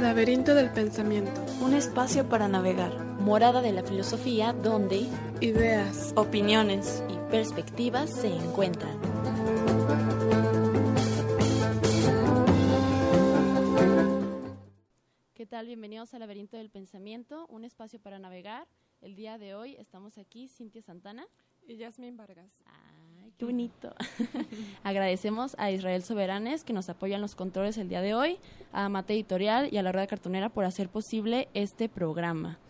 Laberinto del pensamiento. Un espacio para navegar. Morada de la filosofía donde ideas, opiniones y perspectivas se encuentran. ¿Qué tal? Bienvenidos al Laberinto del Pensamiento, un espacio para navegar. El día de hoy estamos aquí Cintia Santana y Yasmin Vargas. Ay, qué bonito. Agradecemos a Israel Soberanes que nos apoyan los controles el día de hoy, a Mate Editorial y a la Rueda Cartonera por hacer posible este programa.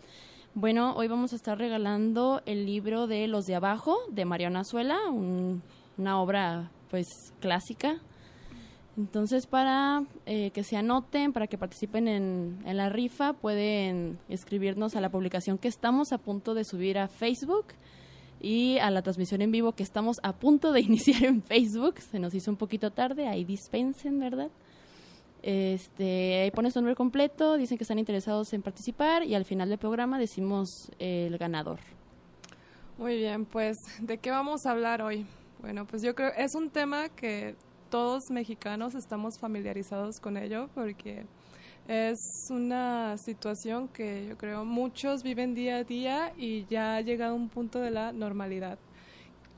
Bueno, hoy vamos a estar regalando el libro de Los de Abajo de Mariana Azuela, una obra pues clásica. Entonces, para eh, que se anoten, para que participen en, la rifa, pueden escribirnos a la publicación que estamos a punto de subir a Facebook y a la transmisión en vivo que estamos a punto de iniciar en Facebook. Se nos hizo un poquito tarde, ahí dispensen, ¿verdad? Este, ahí pones su nombre completo, dicen que están interesados en participar y al final del programa decimos el ganador. Muy bien, pues ¿de qué vamos a hablar hoy? Bueno, pues yo creo es un tema que todos mexicanos estamos familiarizados con ello porque es una situación que yo creo muchos viven día a día y ya ha llegado a un punto de la normalidad.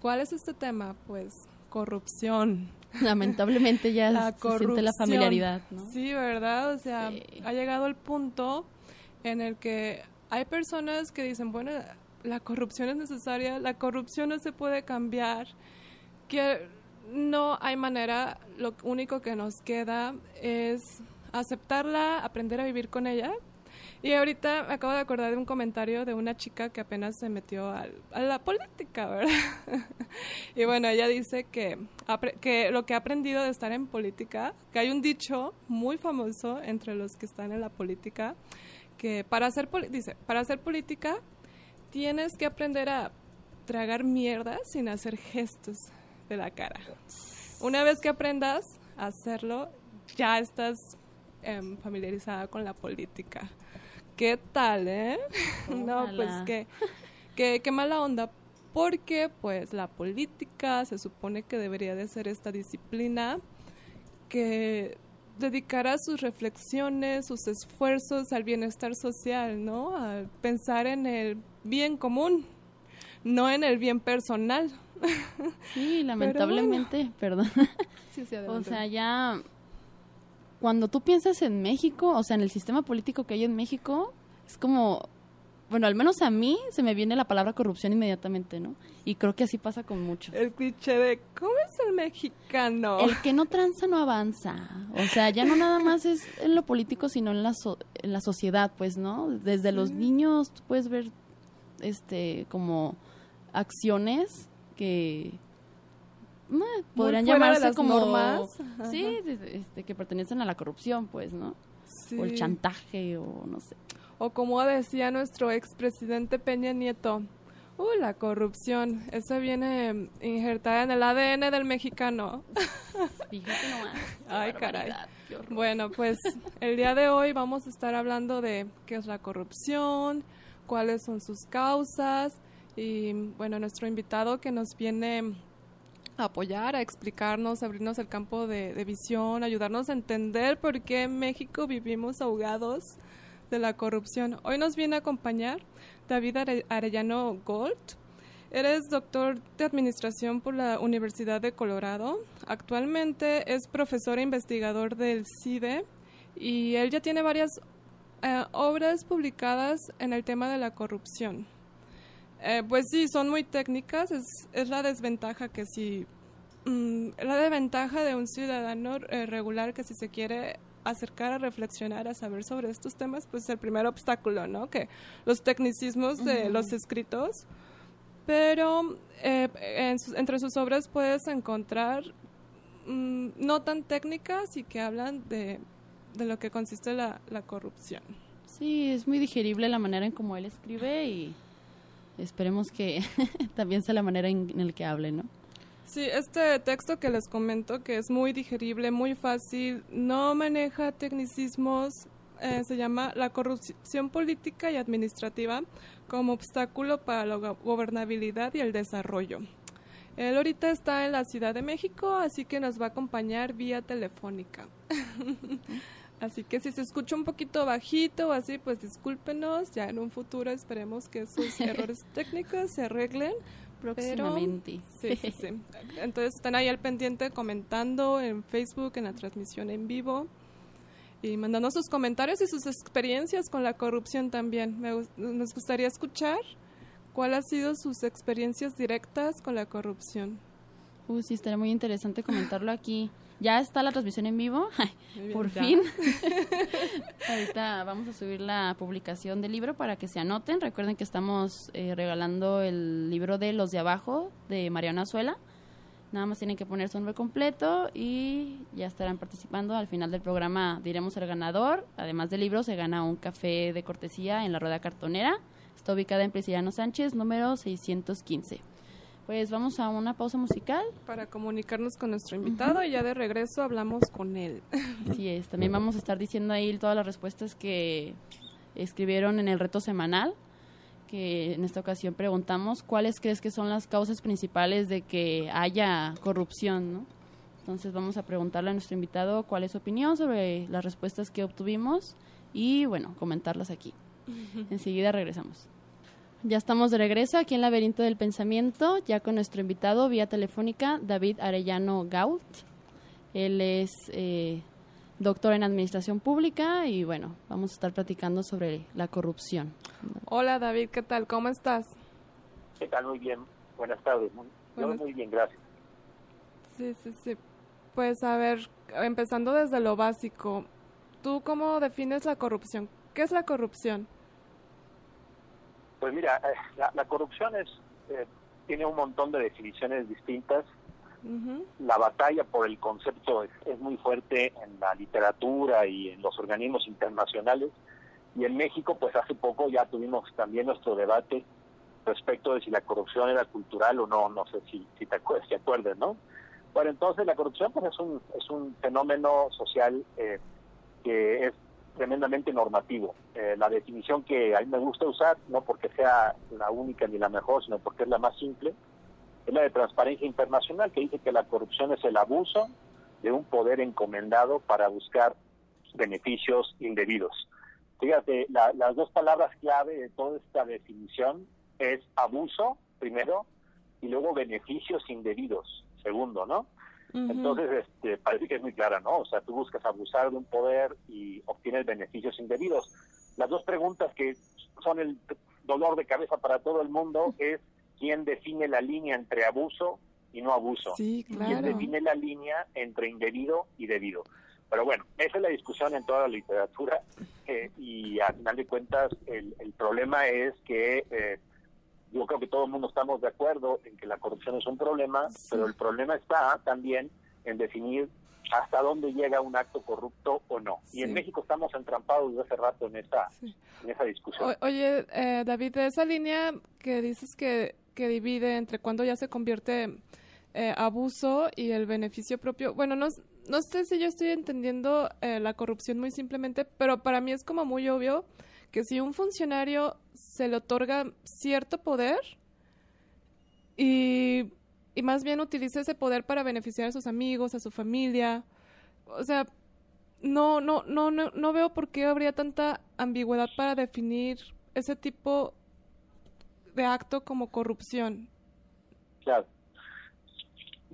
¿Cuál es este tema? Pues corrupción. Lamentablemente ya la se siente la familiaridad, ¿no? Sí, ¿verdad? O sea, ha llegado el punto en el que hay personas que dicen, bueno, la corrupción es necesaria, la corrupción no se puede cambiar, que no hay manera, lo único que nos queda es aceptarla, aprender a vivir con ella. Y ahorita me acabo de acordar de un comentario de una chica que apenas se metió a la política, ¿verdad? y bueno, ella dice que, que lo que ha aprendido de estar en política, que hay un dicho muy famoso entre los que están en la política, que para hacer, dice, para hacer política tienes que aprender a tragar mierda sin hacer gestos de la cara. Una vez que aprendas a hacerlo, ya estás Em, familiarizada con la política. ¿Qué tal, eh? no, pues que, qué mala onda, porque pues la política se supone que debería de ser esta disciplina que dedicará sus reflexiones, sus esfuerzos al bienestar social, ¿no? A pensar en el bien común, no en el bien personal. Sí, lamentablemente, perdón. o sea, ya cuando tú piensas en México, o sea, en el sistema político que hay en México, es como, bueno, al menos a mí se me viene la palabra corrupción inmediatamente, ¿no? Y creo que así pasa con muchos. El cliché de, ¿cómo es el mexicano? El que no tranza no avanza. O sea, ya no nada más es en lo político, sino en la, en la sociedad, pues, ¿no? Desde los niños tú puedes ver, este, como acciones que podrían llamarse como normas. sí este, que pertenecen a la corrupción pues no o el chantaje o no sé. O como decía nuestro expresidente Peña Nieto uh la corrupción esa viene injertada en el ADN del mexicano fíjate nomás ay caray. bueno pues el día de hoy vamos a estar hablando de qué es la corrupción cuáles son sus causas y bueno nuestro invitado que nos viene apoyar, a explicarnos, abrirnos el campo de, visión, ayudarnos a entender por qué en México vivimos ahogados de la corrupción. Hoy nos viene a acompañar David Arellano Gold. Eres doctor de Administración por la Universidad de Colorado. Actualmente es profesor e investigador del CIDE y él ya tiene varias eh, obras publicadas en el tema de la corrupción. Eh, pues sí, son muy técnicas, es, es la desventaja que si, mm, la desventaja de un ciudadano eh, regular que si se quiere acercar a reflexionar, a saber sobre estos temas, pues es el primer obstáculo, ¿no? Que los tecnicismos de los escritos, pero eh, entre sus obras puedes encontrar mm, no tan técnicas y que hablan de, de lo que consiste la, la corrupción. Sí, es muy digerible la manera en cómo él escribe y esperemos que también sea la manera en, la que hable, ¿no? Sí, este texto que les comento, que es muy digerible, muy fácil, no maneja tecnicismos, eh, se llama La corrupción política y administrativa, como obstáculo para la gobernabilidad y el desarrollo. Él ahorita está en la Ciudad de México, así que nos va a acompañar vía telefónica. así que si se escucha un poquito bajito o así, pues discúlpenos. Ya en un futuro esperemos que esos errores técnicos se arreglen. Próximamente. sí, sí, sí. Entonces están ahí al pendiente comentando en Facebook, en la transmisión en vivo y mandando sus comentarios y sus experiencias con la corrupción también. Me, nos gustaría escuchar cuáles han sido sus experiencias directas con la corrupción. Uy, sí, estaría muy interesante comentarlo aquí. Ya está la transmisión en vivo, por fin. Ahorita vamos a subir la publicación del libro para que se anoten. Recuerden que estamos eh, regalando el libro de Los de Abajo de Mariana Azuela. Nada más tienen que poner su nombre completo y ya estarán participando. Al final del programa diremos el ganador. Además del libro, se gana un café de cortesía en la rueda cartonera. Está ubicada en Prisciliano Sánchez, número 615. Pues vamos a una pausa musical. Para comunicarnos con nuestro invitado y ya de regreso hablamos con él. Así es, también vamos a estar diciendo ahí todas las respuestas que escribieron en el reto semanal que en esta ocasión preguntamos cuáles crees que son las causas principales de que haya corrupción, ¿no? Entonces vamos a preguntarle a nuestro invitado cuál es su opinión sobre las respuestas que obtuvimos y bueno, comentarlas aquí. Enseguida regresamos. Ya estamos de regreso aquí en Laberinto del Pensamiento, ya con nuestro invitado vía telefónica, David Arellano Gault. Él es eh, doctor en Administración Pública y bueno, vamos a estar platicando sobre la corrupción. Hola David, ¿qué tal? ¿Cómo estás? ¿Qué tal? Muy bien. Buenas tardes. Muy, muy bien, gracias. Sí, sí, sí. Pues a ver, empezando desde lo básico, ¿tú cómo defines la corrupción? ¿Qué es la corrupción? Pues mira, eh, la, corrupción es eh, tiene un montón de definiciones distintas la batalla por el concepto es, muy fuerte en la literatura y en los organismos internacionales. Y en México, pues hace poco ya tuvimos también nuestro debate respecto de si la corrupción era cultural o no, no sé si, si te acuerdas, si acuerdas, ¿no? Bueno, entonces la corrupción pues es un, es un fenómeno social eh, que es tremendamente normativo. Eh, la definición que a mí me gusta usar, no porque sea la única ni la mejor, sino porque es la más simple, es la de Transparencia Internacional, que dice que la corrupción es el abuso de un poder encomendado para buscar beneficios indebidos. Fíjate, las dos palabras clave de toda esta definición es abuso, primero, y luego beneficios indebidos, segundo, ¿no? Entonces, este, parece que es muy clara, ¿no? O sea, tú buscas abusar de un poder y obtienes beneficios indebidos. Las dos preguntas que son el dolor de cabeza para todo el mundo es quién define la línea entre abuso y no abuso. Sí, Quién define la línea entre indebido y debido. Pero bueno, esa es la discusión en toda la literatura eh, y al final de cuentas el, problema es que eh, yo creo que todo el mundo estamos de acuerdo en que la corrupción es un problema, pero el problema está también en definir hasta dónde llega un acto corrupto o no. Y en México estamos entrampados desde hace rato en esa, en esa discusión. oye, eh, David, de esa línea que dices que que divide entre cuando ya se convierte eh, abuso y el beneficio propio. Bueno, no, no sé si yo estoy entendiendo eh, la corrupción muy simplemente, pero para mí es como muy obvio que si un funcionario se le otorga cierto poder y, y más bien utiliza ese poder para beneficiar a sus amigos, a su familia, o sea, no, no, no, no, no veo por qué habría tanta ambigüedad para definir ese tipo de acto como corrupción. Claro.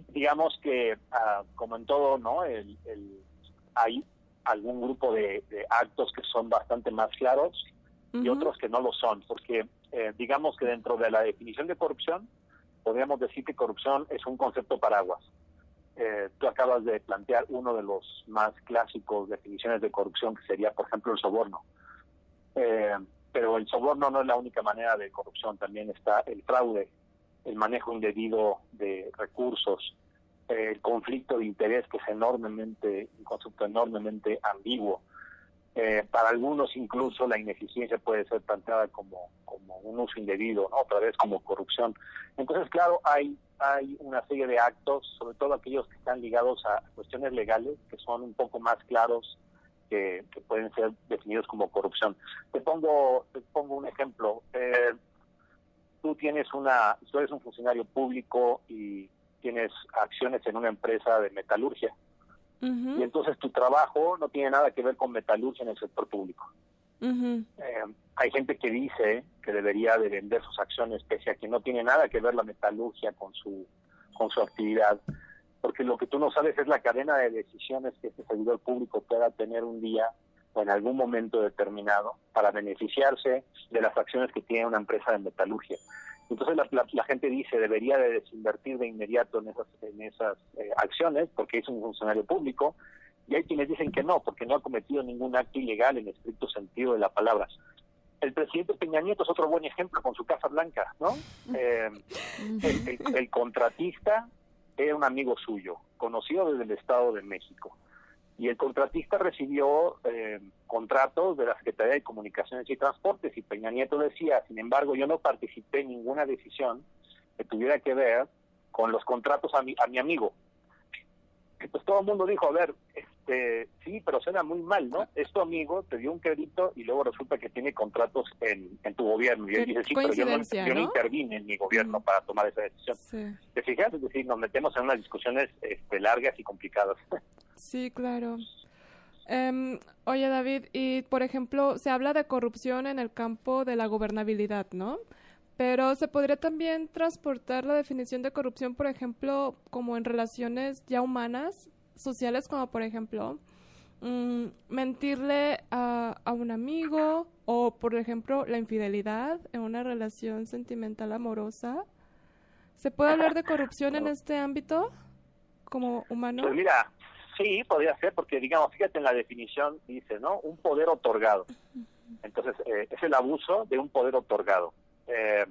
Digamos que, ah, como en todo, ¿no? El, hay algún grupo de, actos que son bastante más claros y otros que no lo son, porque eh, digamos que dentro de la definición de corrupción, podríamos decir que corrupción es un concepto paraguas. Eh, tú acabas de plantear uno de los más clásicos definiciones de corrupción, que sería, por ejemplo, el soborno. Eh, pero el soborno no es la única manera de corrupción, también está el fraude, el manejo indebido de recursos, el conflicto de interés que es enormemente, un concepto enormemente ambiguo. Eh, para algunos incluso la ineficiencia puede ser planteada como, como un uso indebido, ¿no? otra vez como corrupción. Entonces, claro, hay, hay una serie de actos, sobre todo aquellos que están ligados a cuestiones legales, que son un poco más claros que, pueden ser definidos como corrupción. Te pongo, te pongo un ejemplo. Eh, tú tienes una, tú eres un funcionario público y tienes acciones en una empresa de metalurgia. Y entonces tu trabajo no tiene nada que ver con metalurgia en el sector público. Eh, hay gente que dice que debería de vender sus acciones pese a que no tiene nada que ver la metalurgia con su con su actividad, porque lo que tú no sabes es la cadena de decisiones que este servidor público pueda tener un día o en algún momento determinado para beneficiarse de las acciones que tiene una empresa de metalurgia. Entonces la, gente dice debería de desinvertir de inmediato en esas, en esas eh, acciones porque es un funcionario público y hay quienes dicen que no, porque no ha cometido ningún acto ilegal en estricto sentido de la palabra. El presidente Peña Nieto es otro buen ejemplo con su Casa Blanca, ¿no? Eh, el, contratista era un amigo suyo, conocido desde el Estado de México. Y el contratista recibió eh, contratos de la Secretaría de Comunicaciones y Transportes y Peña Nieto decía, sin embargo, yo no participé en ninguna decisión que tuviera que ver con los contratos a mi, a mi amigo. Entonces todo el mundo dijo, a ver, este, sí, pero suena muy mal, ¿no? Es tu amigo, te dio un crédito y luego resulta que tiene contratos en, tu gobierno. Y él dice, sí, pero yo no, intervine en mi gobierno mm. para tomar esa decisión. ¿Te fijas? Es decir, nos metemos en unas discusiones este, largas y complicadas. Sí, claro. Em, oye, David, y por ejemplo, se habla de corrupción en el campo de la gobernabilidad, ¿no? Pero se podría también transportar la definición de corrupción, por ejemplo, como en relaciones ya humanas, sociales, como por ejemplo, mm, mentirle a, a, un amigo o, por ejemplo, la infidelidad en una relación sentimental amorosa. ¿Se puede hablar de corrupción en este ámbito como humano? Pues mira, sí, podría ser, porque digamos, fíjate en la definición, dice, ¿no? Un poder otorgado. Entonces, eh, es el abuso de un poder otorgado. Eh,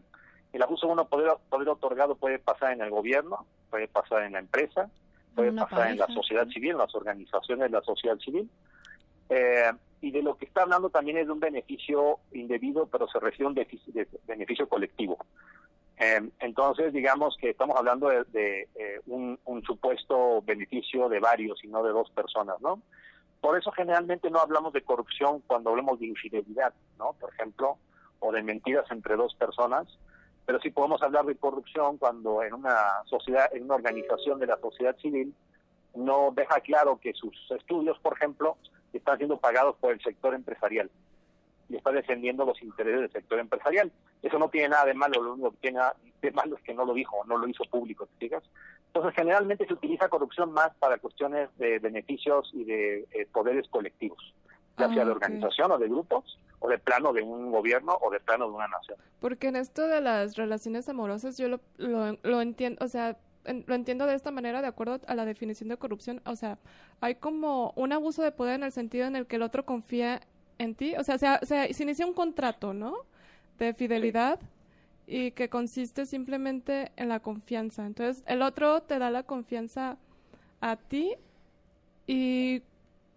el abuso de un poder, poder otorgado puede pasar en el gobierno, puede pasar en la empresa, puede pasar en la sociedad civil, en las organizaciones de la sociedad civil. Eh, y de lo que está hablando también es de un beneficio indebido, pero se refiere a un beneficio, colectivo. Eh, entonces, digamos que estamos hablando de, un, un, supuesto beneficio de varios y no de dos personas, ¿no? Por eso generalmente no hablamos de corrupción cuando hablamos de infidelidad, ¿no? Por ejemplo, o de mentiras entre dos personas, pero sí podemos hablar de corrupción cuando en una sociedad, en una organización de la sociedad civil, no deja claro que sus estudios, por ejemplo, están siendo pagados por el sector empresarial y está defendiendo los intereses del sector empresarial. Eso no tiene nada de malo, lo único que tiene de malo es que no lo dijo, no lo hizo público, ¿te fijas? Entonces, generalmente se utiliza corrupción más para cuestiones de beneficios y de eh, poderes colectivos ya sea de ah, organización o de grupos, o de plano de un gobierno o de plano de una nación. Porque en esto de las relaciones amorosas yo lo, lo, entiendo, o sea, lo entiendo de esta manera de acuerdo a la definición de corrupción, o sea, hay como un abuso de poder en el sentido en el que el otro confía en ti, o sea, se, se, inicia un contrato, ¿no? De fidelidad. y que consiste simplemente en la confianza. Entonces, el otro te da la confianza a ti y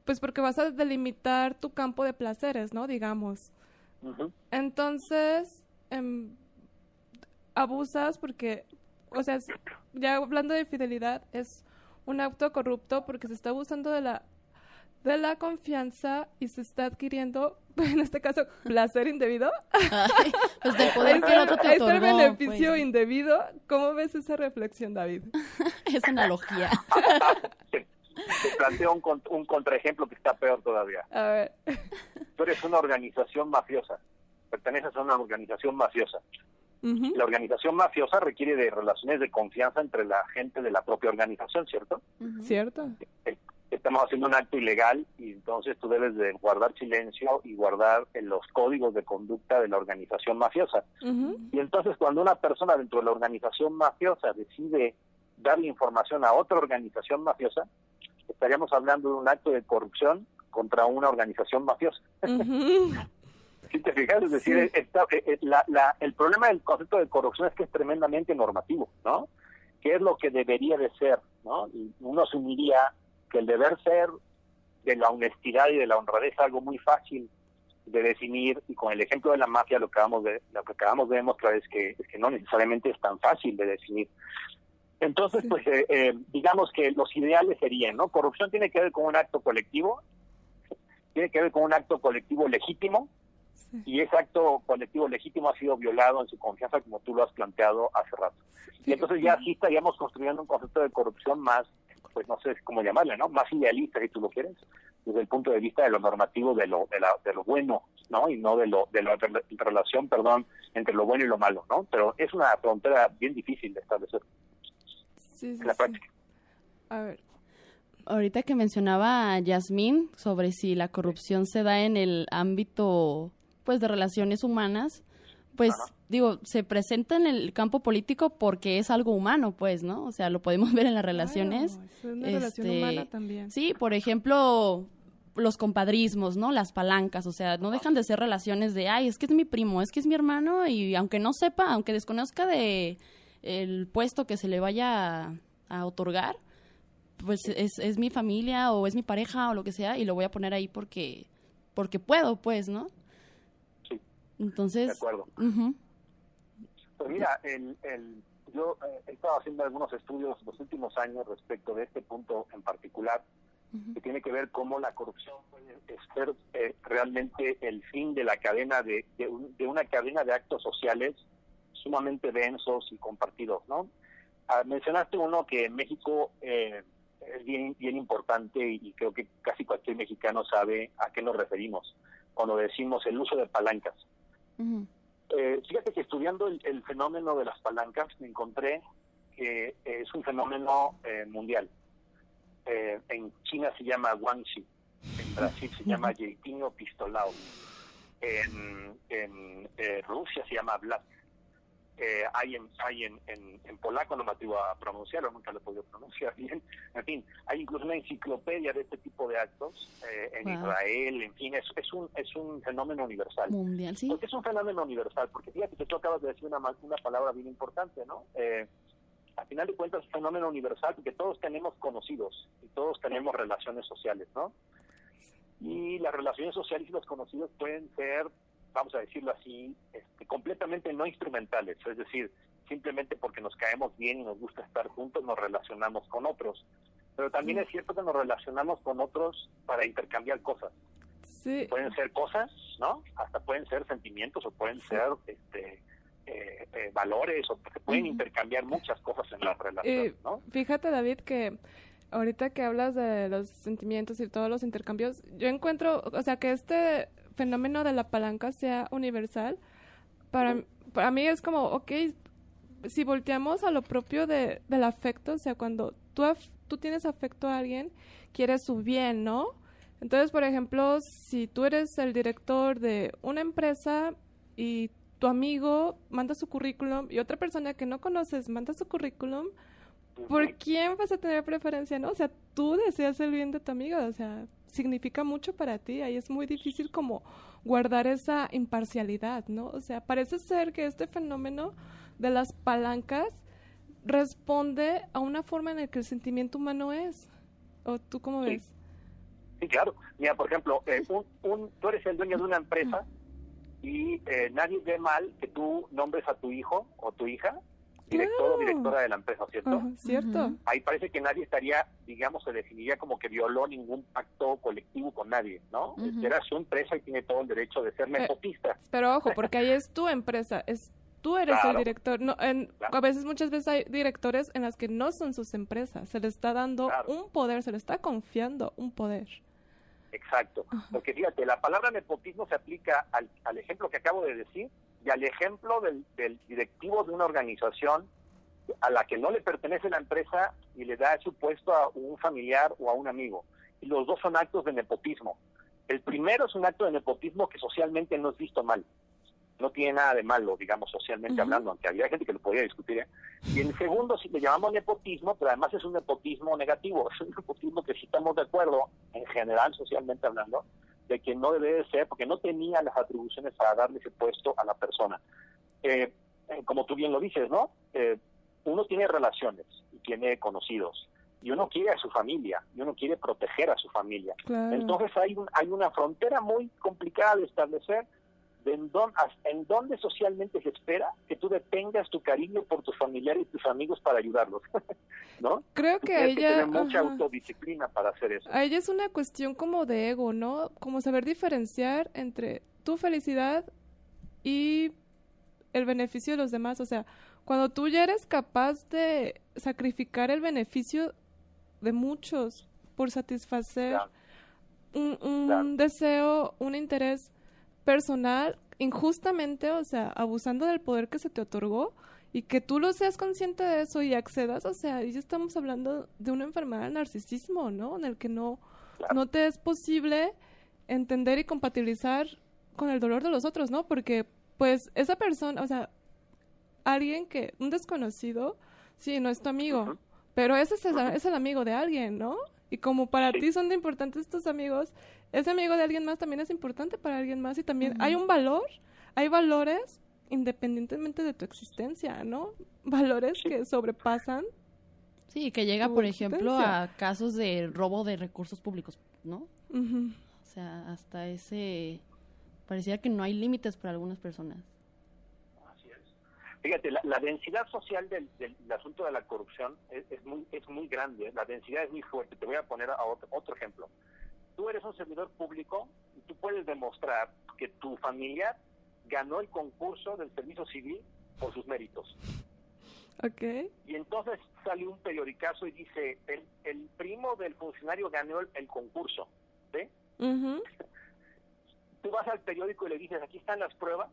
pues porque vas a delimitar tu campo de placeres, ¿no? Digamos. Entonces, em, abusas porque, o sea, ya hablando de fidelidad, es un acto corrupto porque se está abusando de la de la confianza y se está adquiriendo, en este caso, placer indebido. pues del poder que el otro te otorgó, el beneficio pues. indebido. ¿Cómo ves esa reflexión, David? esa analogía. te planteo un, un contraejemplo que está peor todavía. A ver. Tú eres una organización mafiosa, perteneces a una organización mafiosa. La organización mafiosa requiere de relaciones de confianza entre la gente de la propia organización, ¿cierto? Cierto. Estamos haciendo un acto ilegal y entonces tú debes de guardar silencio y guardar los códigos de conducta de la organización mafiosa. Y entonces cuando una persona dentro de la organización mafiosa decide darle información a otra organización mafiosa, estaríamos hablando de un acto de corrupción contra una organización mafiosa. si te fijas, es decir, eh, eh, el problema del concepto de corrupción es que es tremendamente normativo, ¿no? ¿Qué es lo que debería de ser, ¿no? Y uno asumiría que el deber ser de la honestidad y de la honradez es algo muy fácil de definir y con el ejemplo de la mafia lo que acabamos de lo que acabamos de demostrar es que, es que no necesariamente es tan fácil de definir entonces, pues eh, eh, digamos que los ideales serían, ¿no? Corrupción tiene que ver con un acto colectivo, tiene que ver con un acto colectivo legítimo, y ese acto colectivo legítimo ha sido violado en su confianza como tú lo has planteado hace rato. Y entonces ya sí estaríamos construyendo un concepto de corrupción más, pues no sé cómo llamarle, ¿no? Más idealista, si tú lo quieres, desde el punto de vista de lo normativo, de lo, de, la, de lo bueno, ¿no? Y no de lo de la relación, perdón, entre lo bueno y lo malo, ¿no? Pero es una frontera bien difícil de establecer sí, sí, en la práctica. A ver, Ahorita que mencionaba a Yasmín sobre si la corrupción se da en el ámbito pues de relaciones humanas, pues Ajá. digo, se presenta en el campo político porque es algo humano, pues, ¿no? O sea, lo podemos ver en las relaciones. claro, es una relación este, humana también. Sí, por ejemplo, los compadrismos, ¿no? Las palancas, o sea, no dejan de ser relaciones de, ay, es que es mi primo, es que es mi hermano y aunque no sepa, aunque desconozca de el puesto que se le vaya a, a otorgar, pues es, es mi familia o es mi pareja o lo que sea y lo voy a poner ahí porque porque puedo, pues, ¿no? Entonces, De acuerdo. Pues mira, el, el, yo eh, he estado haciendo algunos estudios los últimos años respecto de este punto en particular, que tiene que ver cómo la corrupción puede ser eh, realmente el fin de la cadena de, de, un- de una cadena de actos sociales sumamente densos y compartidos, ¿no? Ah, mencionaste uno que en México eh, es bien, bien importante y creo que casi cualquier mexicano sabe a qué nos referimos cuando decimos el uso de palancas. Eh, fíjate que estudiando el, el fenómeno de las palancas me encontré que es un fenómeno eh, mundial. Eh, en China se llama guanxi, en Brasil se llama jeitinho pistolao, en, en eh, Rusia se llama blat. Eh, hay en, hay en, en, en polaco, no me atrevo a pronunciarlo, nunca lo he podido pronunciar bien. En fin, hay incluso una enciclopedia de este tipo de actos eh, en Wow. Israel, en fin, es, es, un, es un fenómeno universal. mundial, sí. Porque es un fenómeno universal, porque fíjate que tú acabas de decir una, una palabra bien importante, ¿no? Eh, al final de cuentas es un fenómeno universal porque todos tenemos conocidos y todos tenemos relaciones sociales, ¿no? Y las relaciones sociales y los conocidos pueden ser, vamos a decirlo así, este, completamente no instrumentales, es decir, simplemente porque nos caemos bien y nos gusta estar juntos nos relacionamos con otros. Pero también es cierto que nos relacionamos con otros para intercambiar cosas Sí, pueden ser cosas, ¿no? Hasta pueden ser sentimientos o pueden ser este eh, eh, valores o se pueden intercambiar muchas cosas en las Eh, relaciones, ¿no? Fíjate, David, que ahorita que hablas de los sentimientos y todos los intercambios, yo encuentro, o sea, que este fenómeno de la palanca sea universal, para, para mí es como, ok, si volteamos a lo propio de, del afecto, o sea, cuando tú, af- tú tienes afecto a alguien, quieres su bien, ¿no? Entonces, por ejemplo, si tú eres el director de una empresa y tu amigo manda su currículum y otra persona que no conoces manda su currículum, ¿por quién vas a tener preferencia, no? O sea, tú deseas el bien de tu amigo, o sea, significa mucho para ti, ahí es muy difícil como guardar esa imparcialidad, ¿no? O sea, parece ser que este fenómeno de las palancas responde a una forma en la que el sentimiento humano es. ¿O tú cómo Sí. ves? Sí, claro. Mira, por ejemplo, eh, un, un- tú eres el dueño de una empresa y eh, nadie ve mal que tú nombres a tu hijo o tu hija director o directora de la empresa, ¿cierto? ¿Cierto? Ahí parece que nadie estaría, digamos, se definiría como que violó ningún pacto colectivo con nadie, ¿no? Ujú. Era su empresa y tiene todo el derecho de ser nepotista. Pero ojo, porque ahí es tu empresa, es tú eres el director. No, en- Claro. A veces, muchas veces hay directores en las que no son sus empresas, se les está dando Claro. un poder, se les está confiando un poder. Exacto. Porque fíjate, la palabra nepotismo se aplica al, al ejemplo que acabo de decir y al ejemplo del, del directivo de una organización a la que no le pertenece la empresa y le da su puesto a un familiar o a un amigo. Y los dos son actos de nepotismo. El primero es un acto de nepotismo que socialmente no es visto mal. No tiene nada de malo, digamos, socialmente hablando, aunque había gente que lo podía discutir. ¿eh? Y el segundo, si le llamamos nepotismo, pero además es un nepotismo negativo, es un nepotismo que sí estamos de acuerdo, en general, socialmente hablando, de que no debe de ser, porque no tenía las atribuciones para darle ese puesto a la persona. Eh, eh, como tú bien lo dices, ¿no? Eh, uno tiene relaciones y tiene conocidos, y uno quiere a su familia, y uno quiere proteger a su familia. Claro. Entonces hay, un, hay una frontera muy complicada de establecer de en, hasta en dónde socialmente se espera que tú detengas tu cariño por tus familiares y tus amigos para ayudarlos, ¿no? Creo que que ella, tener mucha ajá. autodisciplina para hacer eso. a ella es una cuestión como de ego, ¿no? Como saber diferenciar entre tu felicidad y el beneficio de los demás. O sea, cuando tú ya eres capaz de sacrificar el beneficio de muchos por satisfacer un, deseo, un interés personal, injustamente, o sea, abusando del poder que se te otorgó, y que tú lo seas consciente de eso y accedas, o sea, ya estamos hablando de una enfermedad del narcisismo, ¿no? En el que no, no te es posible entender y compatibilizar con el dolor de los otros, ¿no? Porque, pues, esa persona, o sea, alguien que, un desconocido, sí, no es tu amigo, pero ese es el, es el, amigo de alguien, ¿no? Y como para ti son de importantes tus amigos, ese amigo de alguien más también es importante para alguien más y también hay un valor, hay valores independientemente de tu existencia, ¿no? Valores que sobrepasan. Sí, que llega, por ejemplo, a casos de robo de recursos públicos, ¿no? O sea, hasta ese... Parecía que no hay límites para algunas personas. Así es. Fíjate, la, densidad social del, asunto de la corrupción es, muy, es muy grande, la densidad es muy fuerte. Te voy a poner a otro, otro ejemplo. Tú eres un servidor público y tú puedes demostrar que tu familiar ganó el concurso del servicio civil por sus méritos. Okay. Y entonces salió un periodicazo y dice, el, el primo del funcionario ganó el, concurso. ¿sí? Tú vas al periódico y le dices, aquí están las pruebas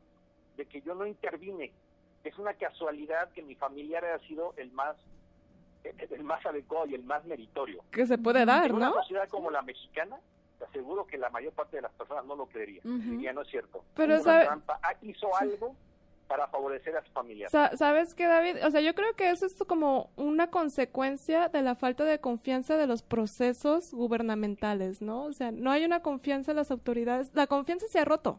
de que yo no intervine. Es una casualidad que mi familiar haya sido el más el más adecuado y el más meritorio. Que se puede dar, en una sociedad como la mexicana, te aseguro que la mayor parte de las personas no lo creería. Diría, no es cierto. Pero sabe... Ah, hizo algo para favorecer a su familia. ¿Sabes qué, David? O sea, yo creo que eso es como una consecuencia de la falta de confianza de los procesos gubernamentales, ¿no? O sea, no hay una confianza en las autoridades. La confianza se ha roto.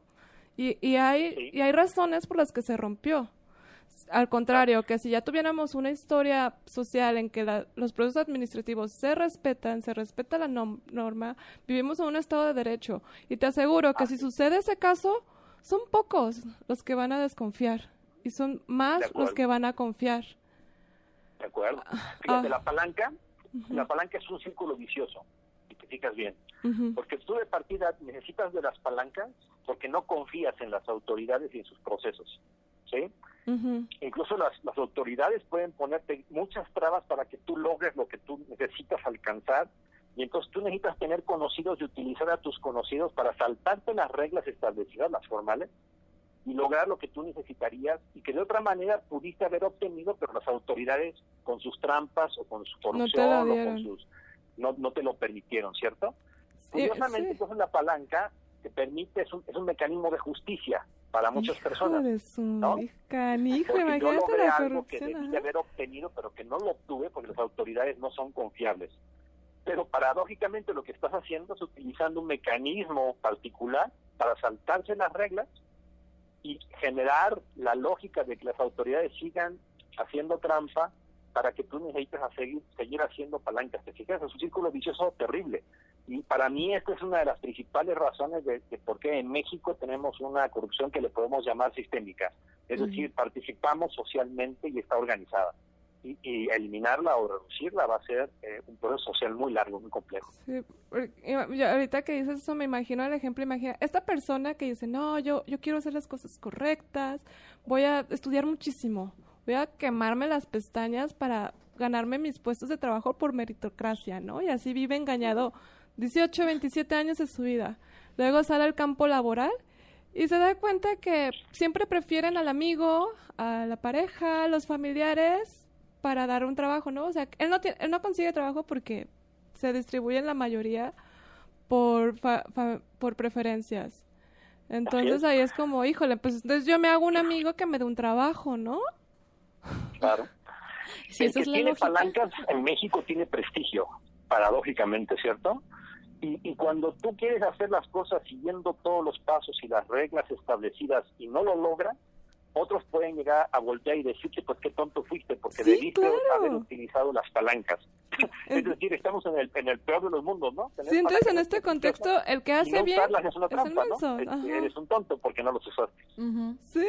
Y, y hay, y hay razones por las que se rompió. Al contrario, que si ya tuviéramos una historia social en que los procesos administrativos se respetan, se respeta la norma, vivimos en un Estado de Derecho. Y te aseguro que si sucede ese caso, son pocos los que van a desconfiar y son más los que van a confiar. De acuerdo. Ah, Fíjate, ah. la palanca, la palanca es un círculo vicioso, si te fijas bien. Porque tú de partida necesitas de las palancas porque no confías en las autoridades y en sus procesos. ¿sí? Incluso las, las autoridades pueden ponerte muchas trabas para que tú logres lo que tú necesitas alcanzar. Y entonces tú necesitas tener conocidos y utilizar a tus conocidos para saltarte las reglas establecidas, las formales, y lograr lo que tú necesitarías. Y que de otra manera pudiste haber obtenido, pero las autoridades con sus trampas o con su corrupción no o con sus no, no te lo permitieron, ¿cierto? Curiosamente, entonces la palanca te permite, es un, es un mecanismo de justicia para muchas personas. ¿no? Canijo, porque yo logré algo que debí haber obtenido, pero que no lo obtuve porque las autoridades no son confiables. Pero paradójicamente lo que estás haciendo es utilizando un mecanismo particular para saltarse las reglas y generar la lógica de que las autoridades sigan haciendo trampa para que tú necesites seguir, seguir haciendo palancas. Te fijas, es un círculo vicioso terrible. Y para mí esta es una de las principales razones de, por qué en México tenemos una corrupción que le podemos llamar sistémica. Es decir, participamos socialmente y está organizada. Y, eliminarla o reducirla va a ser eh, un proceso social muy largo, muy complejo. Sí, ahorita que dices eso me imagino el ejemplo, imagina esta persona que dice, no, yo, yo quiero hacer las cosas correctas, voy a estudiar muchísimo, voy a quemarme las pestañas para ganarme mis puestos de trabajo por meritocracia, ¿no? Y así vive engañado 18, 27 años de su vida. Luego sale al campo laboral y se da cuenta que siempre prefieren al amigo, a la pareja, a los familiares para dar un trabajo, ¿no? O sea, él no, él no consigue trabajo porque se distribuyen la mayoría por, por preferencias. Entonces ahí es como, híjole, pues entonces yo me hago un amigo que me dé un trabajo, ¿no? Claro. Si el que tiene palancas en México tiene prestigio, paradójicamente, ¿cierto? Y, cuando tú quieres hacer las cosas siguiendo todos los pasos y las reglas establecidas y no lo logras, otros pueden llegar a voltear y decirte, pues qué tonto fuiste, porque debiste haber utilizado las palancas. es decir, estamos en el, en el peor de los mundos, ¿no? sí, entonces en este contexto, el que hace bien es, una trampa, ¿no? Eres un tonto porque no los usaste. sí.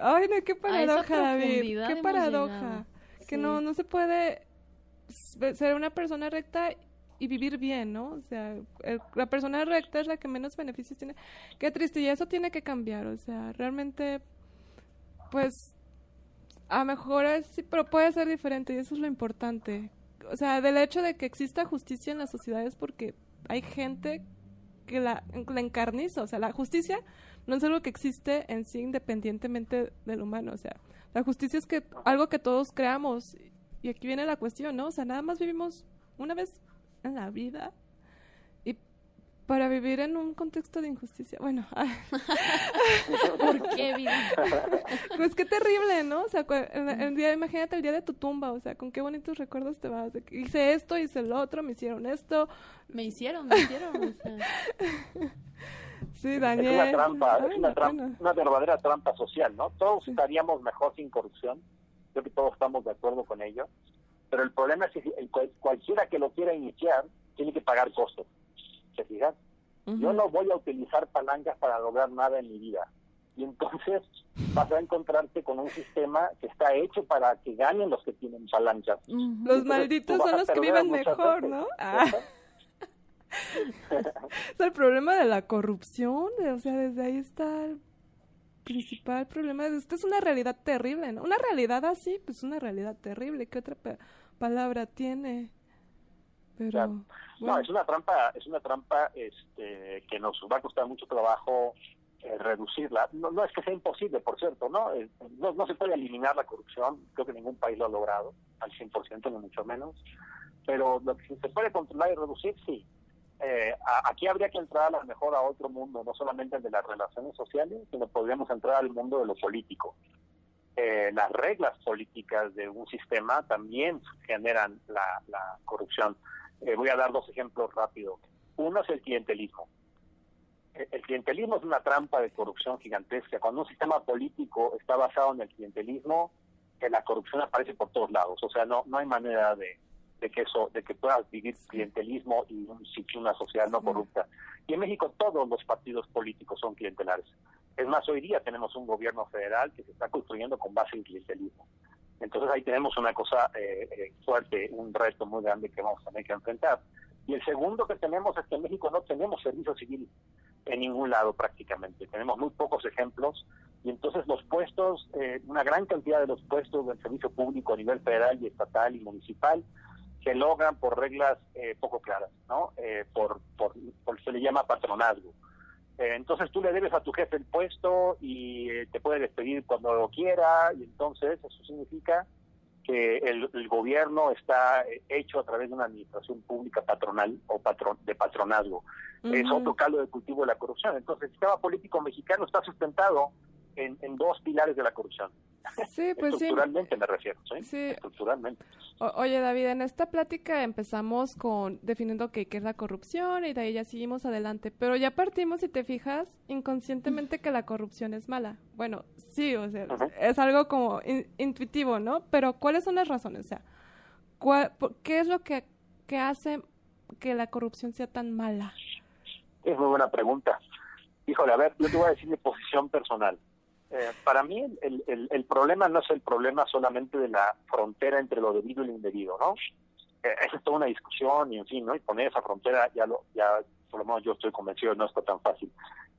ay, no, qué paradoja, David, qué paradoja. Que no, no se puede ser una persona recta y vivir bien, ¿no? O sea, la persona recta es la que menos beneficios tiene. Qué triste, y eso tiene que cambiar, o sea, realmente, pues, a mejor sí, pero puede ser diferente y eso es lo importante. O sea, del hecho de que exista justicia en las sociedades porque hay gente que la, la encarniza, o sea, la justicia no es algo que existe en sí independientemente del humano, o sea, la justicia es que algo que todos creamos y aquí viene la cuestión, ¿no? O sea, nada más vivimos una vez en la vida y para vivir en un contexto de injusticia, bueno, ¿por qué vida? pues qué terrible, ¿no? O sea, el, día, imagínate el día de tu tumba, o sea, con qué bonitos recuerdos te vas. hice esto, hice el otro, me hicieron esto. Me hicieron, me hicieron. Sí, Daniel. Es una trampa, es una, trampa, una verdadera trampa social, ¿no? Todos estaríamos mejor sin corrupción, creo que todos estamos de acuerdo con ello, pero el problema es que cualquiera que lo quiera iniciar tiene que pagar costos. ¿Se fijan? Yo no voy a utilizar palancas para lograr nada en mi vida. Y entonces vas a encontrarte con un sistema que está hecho para que ganen los que tienen palancas. Los malditos son los que viven mejor, ¿no? Ah. es el problema de la corrupción, o sea, desde ahí está el principal problema. Esta es una realidad terrible, ¿no? Una realidad así, pues una realidad terrible. ¿Qué otra palabra tiene. Pero, No, es una trampa, es una trampa este, que nos va a costar mucho trabajo eh, reducirla. No, no, es que sea imposible, por cierto, ¿no? Eh, ¿no? No se puede eliminar la corrupción, creo que ningún país lo ha logrado, al 100%, ni mucho menos. Pero lo que se puede controlar y reducir, sí. Eh, aquí habría que entrar a lo mejor a otro mundo, no solamente el de las relaciones sociales, sino podríamos entrar al mundo de lo político. Eh, las reglas políticas de un sistema también generan la, corrupción. Eh, voy a dar dos ejemplos rápidos. Uno es el clientelismo. Eh, el clientelismo es una trampa de corrupción gigantesca. Cuando un sistema político está basado en el clientelismo, la corrupción aparece por todos lados. O sea, no, no hay manera de, que eso, de que puedas vivir clientelismo y un, una sociedad no corrupta. Y en México todos los partidos políticos son clientelares. Es más, hoy día tenemos un gobierno federal que se está construyendo con base en clientelismo. Entonces ahí tenemos una cosa eh, eh, fuerte, un reto muy grande que vamos a tener que enfrentar. Y el segundo que tenemos es que en México no tenemos servicio civil en ningún lado prácticamente. Tenemos muy pocos ejemplos y entonces los puestos, eh, una gran cantidad de los puestos del servicio público a nivel federal y estatal y municipal se logran por reglas poco claras, ¿no? por, por, por, se le llama patronazgo. Eh, entonces tú le debes a tu jefe el puesto y eh, te puede despedir cuando lo quiera y entonces eso significa que el, gobierno está eh, hecho a través de una administración pública patronal o patron, de patronazgo. Es otro caldo de cultivo de la corrupción. Entonces el sistema político mexicano está sustentado en, en dos pilares de la corrupción. Sí, pues Estructuralmente me refiero, ¿sí? Estructuralmente. oye, David, en esta plática empezamos con definiendo qué, es la corrupción y de ahí ya seguimos adelante, pero ya partimos, si te fijas, inconscientemente que la corrupción es mala. Bueno, sí, o sea, es algo como intuitivo, ¿no? Pero ¿cuáles son las razones? O sea, ¿qué es lo que, que hace que la corrupción sea tan mala? Es muy buena pregunta. Híjole, a ver, yo te voy a decir mi posición personal. Eh, para mí el, el, problema no es el problema solamente de la frontera entre lo debido y lo indebido, ¿no? Eh, esa es toda una discusión y en fin, ¿no? Y poner esa frontera ya lo, ya por lo menos yo estoy convencido no está tan fácil.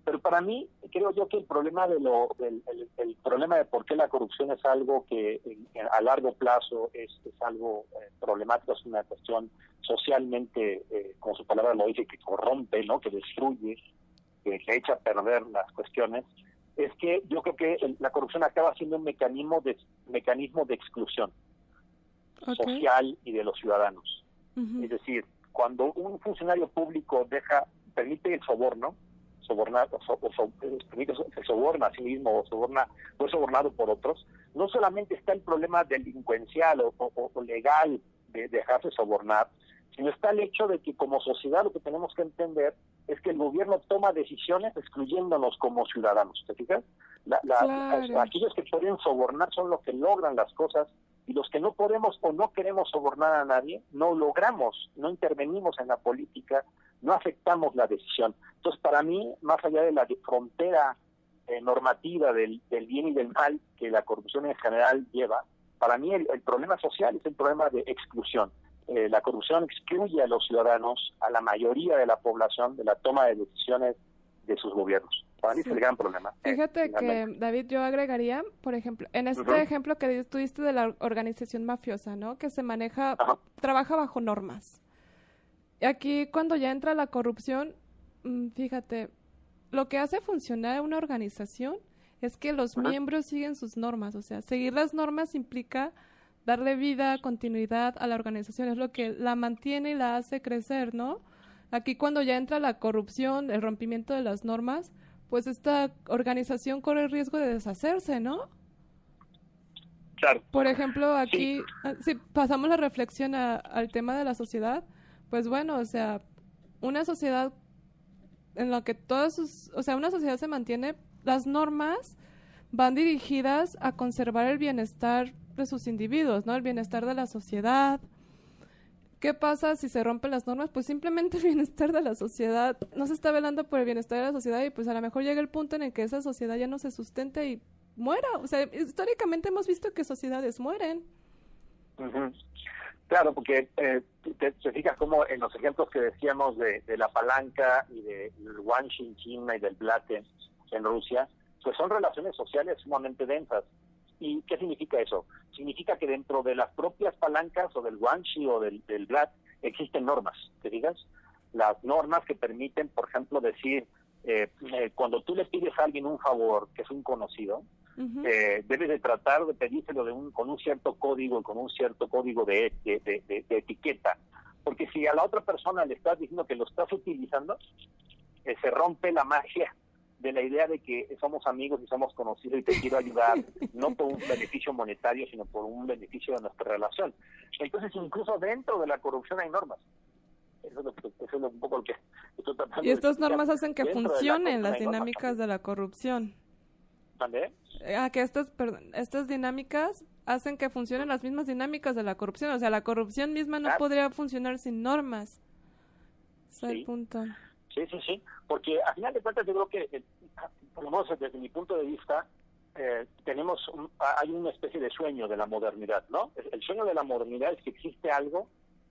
Pero para mí creo yo que el problema de lo, el, el, problema de por qué la corrupción es algo que a largo plazo es, es algo eh, problemático, es una cuestión socialmente, como su palabra lo dice, que corrompe, ¿no? Que destruye, que, que echa a perder las cuestiones es que yo creo que la corrupción acaba siendo un mecanismo de mecanismo de exclusión social y de los ciudadanos. Es decir, cuando un funcionario público deja permite el soborno, sobornar o, se soborna a sí mismo o soborna fue sobornado por otros, no solamente está el problema delincuencial o, legal de dejarse sobornar, sino está el hecho de que como sociedad lo que tenemos que entender es que el gobierno toma decisiones excluyéndonos como ciudadanos, ¿te fijas? Aquellos que pueden sobornar son los que logran las cosas y los que no podemos o no queremos sobornar a nadie, no logramos, no intervenimos en la política, no afectamos la decisión. Entonces, para mí, más allá de la frontera eh, normativa del, bien y del mal que la corrupción en general lleva, para mí el problema social es el problema de exclusión eh, la corrupción excluye a los ciudadanos, a la mayoría de la población, de la toma de decisiones de sus gobiernos. Para mí es el gran problema. Eh, Fíjate que, David, yo agregaría, por ejemplo, en este ejemplo que tuviste de la organización mafiosa, ¿no? Que se maneja, trabaja bajo normas. Y aquí, cuando ya entra la corrupción, mm, fíjate, lo que hace funcionar una organización es que los miembros siguen sus normas. O sea, seguir las normas implica darle vida, continuidad a la organización, es lo que la mantiene y la hace crecer, ¿no? Aquí cuando ya entra la corrupción, el rompimiento de las normas, pues esta organización corre el riesgo de deshacerse, ¿no? Claro. Por ejemplo, aquí, ah, si pasamos la reflexión al tema de la sociedad, pues bueno, o sea, una sociedad en la que todas sus, o sea, una sociedad se mantiene, las normas van dirigidas a conservar el bienestar de sus individuos, ¿no? El bienestar de la sociedad. ¿Qué pasa si se rompen las normas? Pues simplemente el bienestar de la sociedad no se está velando por el bienestar de la sociedad y pues a lo mejor llega el punto en el que esa sociedad ya no se sustente y muera. O sea, históricamente hemos visto que sociedades mueren. Claro, porque eh, te, fijas como en los ejemplos que decíamos de, la palanca y del Wanshi en China y del Blate en Rusia, pues son relaciones sociales sumamente densas. ¿Y qué significa eso? Significa que dentro de las propias palancas o del guanchi o del, del blat existen normas, ¿te digas? Las normas que permiten, por ejemplo, decir, eh, eh, cuando tú le pides a alguien un favor, que es un conocido, eh, debes de tratar de pedírselo de un, con un cierto código, con un cierto código de, de, etiqueta. Porque si a la otra persona le estás diciendo que lo estás utilizando, se rompe la magia de la idea de que somos amigos y somos conocidos y te quiero ayudar, no por un beneficio monetario, sino por un beneficio de nuestra relación. Entonces, incluso dentro de la corrupción hay normas. Eso es, un poco lo que estoy tratando Y estas normas hacen que funcionen las dinámicas de la corrupción. Ah, que estas, estas dinámicas hacen que funcionen las mismas dinámicas de la corrupción. O sea, la corrupción misma no podría funcionar sin normas. Es el punto. Sí, sí, sí, porque a final de cuentas yo creo que, eh, por lo menos desde mi punto de vista, eh, tenemos hay una especie de sueño de la modernidad, ¿no? El sueño de la modernidad es que existe algo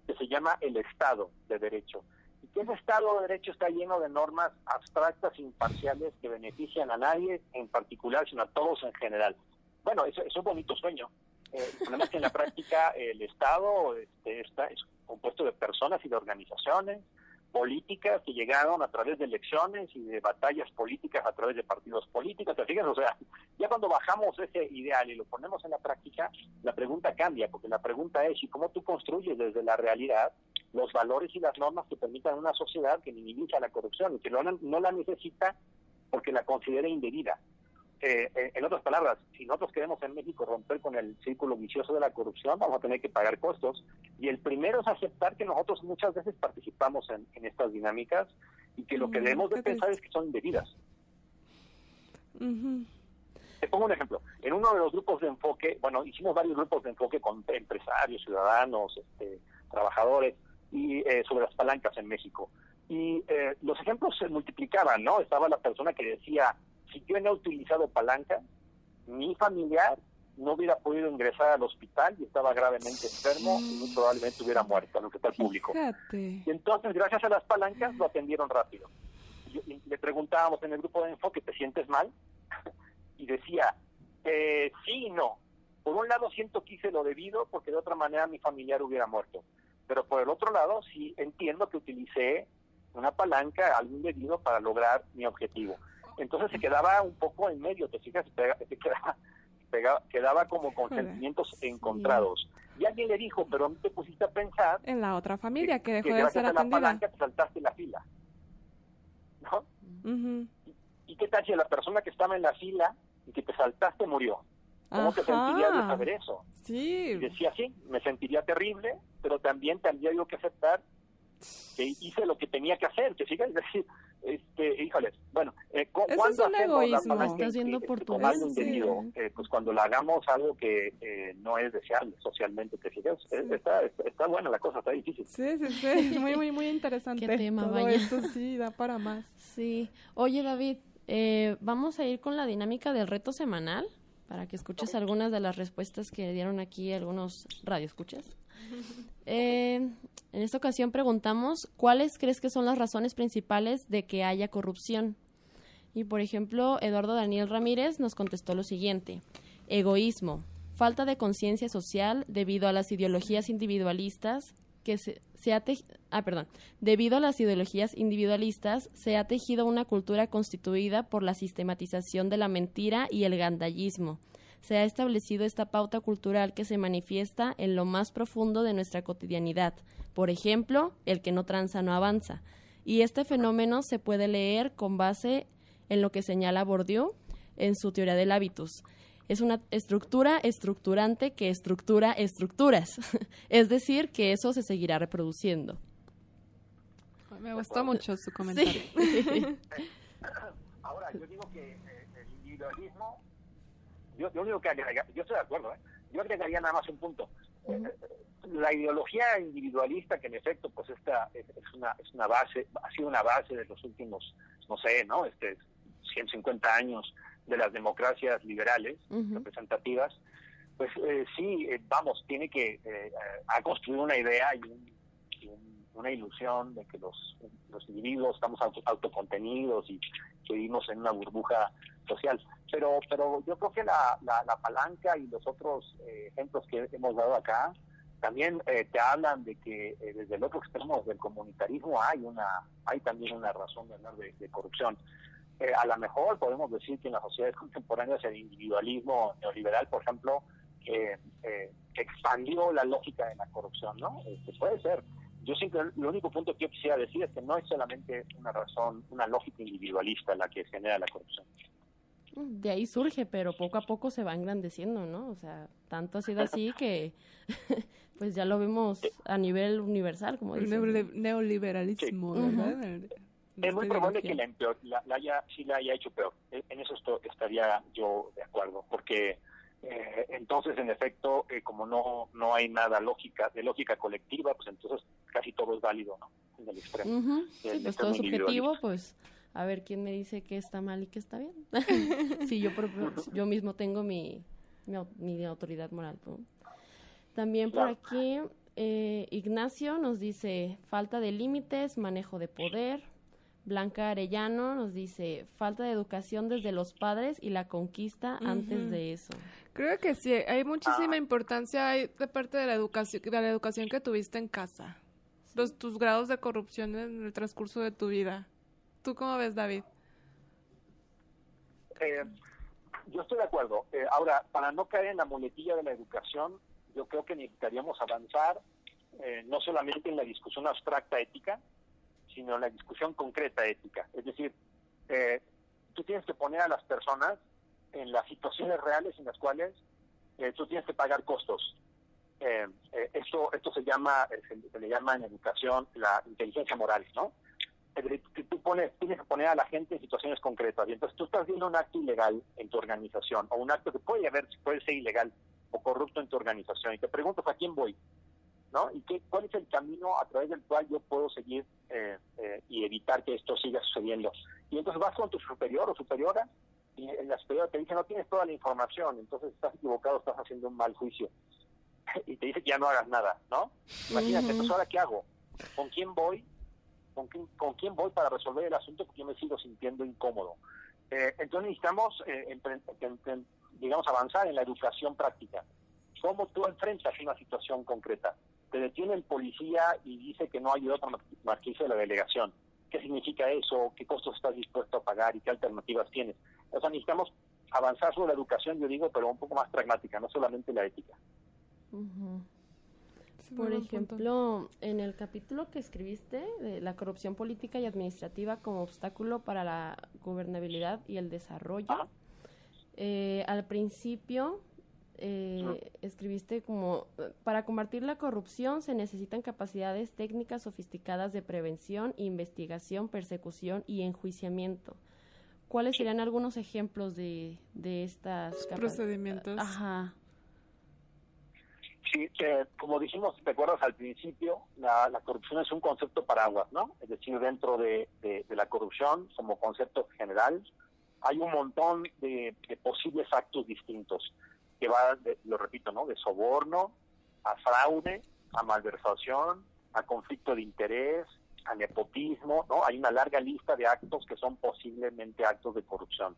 que se llama el Estado de Derecho. Y que ese Estado de Derecho está lleno de normas abstractas, imparciales, que benefician a nadie en particular, sino a todos en general. Bueno, eso es un bonito sueño. Eh, el problema es que en la práctica el Estado este, está, es compuesto de personas y de organizaciones, políticas que llegaron a través de elecciones y de batallas políticas a través de partidos políticos. ¿Te O sea, ya cuando bajamos ese ideal y lo ponemos en la práctica, la pregunta cambia, porque la pregunta es, ¿y cómo tú construyes desde la realidad los valores y las normas que permitan una sociedad que minimiza la corrupción y que no, no la necesita porque la considera indebida? Eh, eh, en otras palabras, si nosotros queremos en México romper con el círculo vicioso de la corrupción, vamos a tener que pagar costos. Y el primero es aceptar que nosotros muchas veces participamos en, estas dinámicas y que lo que mm, debemos de pensar es que son indebidas. Te pongo un ejemplo. En uno de los grupos de enfoque, bueno, hicimos varios grupos de enfoque con empresarios, ciudadanos, este, trabajadores, y eh, sobre las palancas en México. Y los ejemplos se multiplicaban, ¿no? Estaba la persona que decía, si yo no he utilizado palanca, mi familiar no hubiera podido ingresar al hospital y estaba gravemente enfermo y muy probablemente hubiera muerto, lo que está el público. Y entonces, gracias a las palancas, lo atendieron rápido. Y, le preguntábamos en el grupo de enfoque, ¿te sientes mal? y decía, eh, sí y no. Por un lado siento que hice lo debido porque de otra manera mi familiar hubiera muerto. Pero por el otro lado sí entiendo que utilicé una palanca, algo indebido para lograr mi objetivo entonces se quedaba un poco en medio, te fijas, se quedaba, quedaba como con sentimientos encontrados. Y alguien le dijo, pero no te pusiste a pensar... En la otra familia que, dejó de ser atendida. la palanca te saltaste la fila. ¿No? ¿Y, qué tal si la persona que estaba en la fila y que te saltaste murió? ¿Cómo te sentirías de saber eso? Sí. Y decía, sí, me sentiría terrible, pero también tendría yo que aceptar que hice lo que tenía que hacer, que siga, es decir, este, híjoles, bueno, eh, Eso es un egoísmo, la, estás viendo por tu eh, pues cuando la hagamos algo que eh, no es deseable socialmente, te fijas, está, está, buena la cosa, está difícil. Sí, sí, sí, muy, muy, muy interesante. Qué tema, Todo esto sí, da para más. Sí. Oye, David, eh, vamos a ir con la dinámica del reto semanal para que escuches algunas de las respuestas que dieron aquí algunos radioescuchas. Eh, en esta ocasión preguntamos, ¿cuáles crees que son las razones principales de que haya corrupción? Y por ejemplo, Eduardo Daniel Ramírez nos contestó lo siguiente. Egoísmo, falta de conciencia social debido a las ideologías individualistas que se, ha ah, debido a las ideologías individualistas se ha tejido una cultura constituida por la sistematización de la mentira y el gandallismo. Se ha establecido esta pauta cultural que se manifiesta en lo más profundo de nuestra cotidianidad. Por ejemplo, el que no tranza no avanza. Y este fenómeno se puede leer con base en lo que señala Bourdieu en su teoría del hábitus es una estructura estructurante que estructura estructuras. es decir, que eso se seguirá reproduciendo. Me gustó mucho su comentario. Ahora, yo digo que eh, el individualismo, yo, yo digo que yo estoy de acuerdo, ¿eh? yo agregaría nada más un punto. Eh, la ideología individualista, que en efecto, pues esta es, una, es una base, ha sido una base de los últimos, no sé, ¿no? Este, 150 años de las democracias liberales representativas, pues eh, sí, eh, vamos, tiene que, eh, ha construido una idea y, una ilusión de que los, los individuos estamos autocontenidos y vivimos en una burbuja social. Pero, pero yo creo que la, la, palanca y los otros ejemplos que hemos dado acá también te hablan de que desde el otro extremo del comunitarismo hay una hay también una razón de hablar de corrupción. Eh, a lo mejor podemos decir que en las sociedades contemporáneas el individualismo neoliberal, por ejemplo, eh, expandió la lógica de la corrupción, ¿no? Este, puede ser. Yo siempre, el único punto que yo quisiera decir es que no es solamente una razón, una lógica individualista la que genera la corrupción. De ahí surge, pero poco a poco se va engrandeciendo, ¿no? O sea, tanto ha sido así que pues ya lo vemos a nivel universal, como dices. Neoliberalismo, ¿verdad? es muy probable que la, la, haya, sí la haya hecho peor. E, en eso estaría yo de acuerdo, porque eh, entonces, en efecto, eh, como no no hay nada lógica de lógica colectiva, pues entonces casi todo es válido, ¿no? En el extremo. pues todo subjetivo, pues a ver quién me dice que está mal y que está bien. si yo yo mismo tengo mi, mi, autoridad moral. También por aquí eh, Ignacio nos dice falta de límites, manejo de poder, Blanca Arellano nos dice, falta de educación desde los padres y la conquista antes de eso. Creo que sí, hay muchísima importancia de parte de la educación, de la educación que tuviste en casa. Los, tus grados de corrupción en el transcurso de tu vida. ¿Tú cómo ves, David? Eh, yo estoy de acuerdo. Eh, ahora, para no caer en la muletilla de la educación, yo creo que necesitaríamos avanzar eh, no solamente en la discusión abstracta ética, sino la discusión concreta ética. Es decir, eh, tú tienes que poner a las personas en las situaciones reales en las cuales eh, tú tienes que pagar costos. Esto esto se llama se, le llama en educación la inteligencia moral, ¿no? Tú pones, tienes que poner a la gente en situaciones concretas. Y entonces tú estás viendo un acto ilegal en tu organización o un acto que puede haber, puede ser ilegal o corrupto en tu organización. Y te preguntas a quién voy. ¿no? ¿Y qué, cuál es el camino a través del cual yo puedo seguir eh, eh, y evitar que esto siga sucediendo? Y entonces vas con tu superior o superiora y la superiora te dice no tienes toda la información, entonces estás equivocado, estás haciendo un mal juicio. y te dice que ya no hagas nada, ¿no? Imagínate, entonces ahora qué hago? ¿Con quién voy? ¿Con quién, ¿Con quién voy para resolver el asunto? Porque yo me sigo sintiendo incómodo. Eh, entonces necesitamos, digamos, avanzar en la educación práctica. ¿Cómo tú enfrentas una situación concreta? te detiene el policía y dice que no hay otra más que la delegación. ¿Qué significa eso? ¿Qué costos estás dispuesto a pagar y qué alternativas tienes? O sea, necesitamos avanzar sobre la educación, yo digo, pero un poco más pragmática, no solamente la ética. Por ejemplo, en el capítulo que escribiste de la corrupción política y administrativa como obstáculo para la gobernabilidad y el desarrollo, eh, al principio eh, escribiste como, para combatir la corrupción se necesitan capacidades técnicas sofisticadas de prevención, investigación, persecución y enjuiciamiento. ¿Cuáles serían algunos ejemplos de, de estas procedimientos? Ajá. Sí, eh, como dijimos, te acuerdas al principio, la, corrupción es un concepto paraguas, ¿no? Es decir, dentro de, de, la corrupción, como concepto general, hay un montón de, de posibles actos distintos que va, lo repito, ¿no? De soborno a fraude, a malversación, a conflicto de interés, a nepotismo, ¿no? Hay una larga lista de actos que son posiblemente actos de corrupción.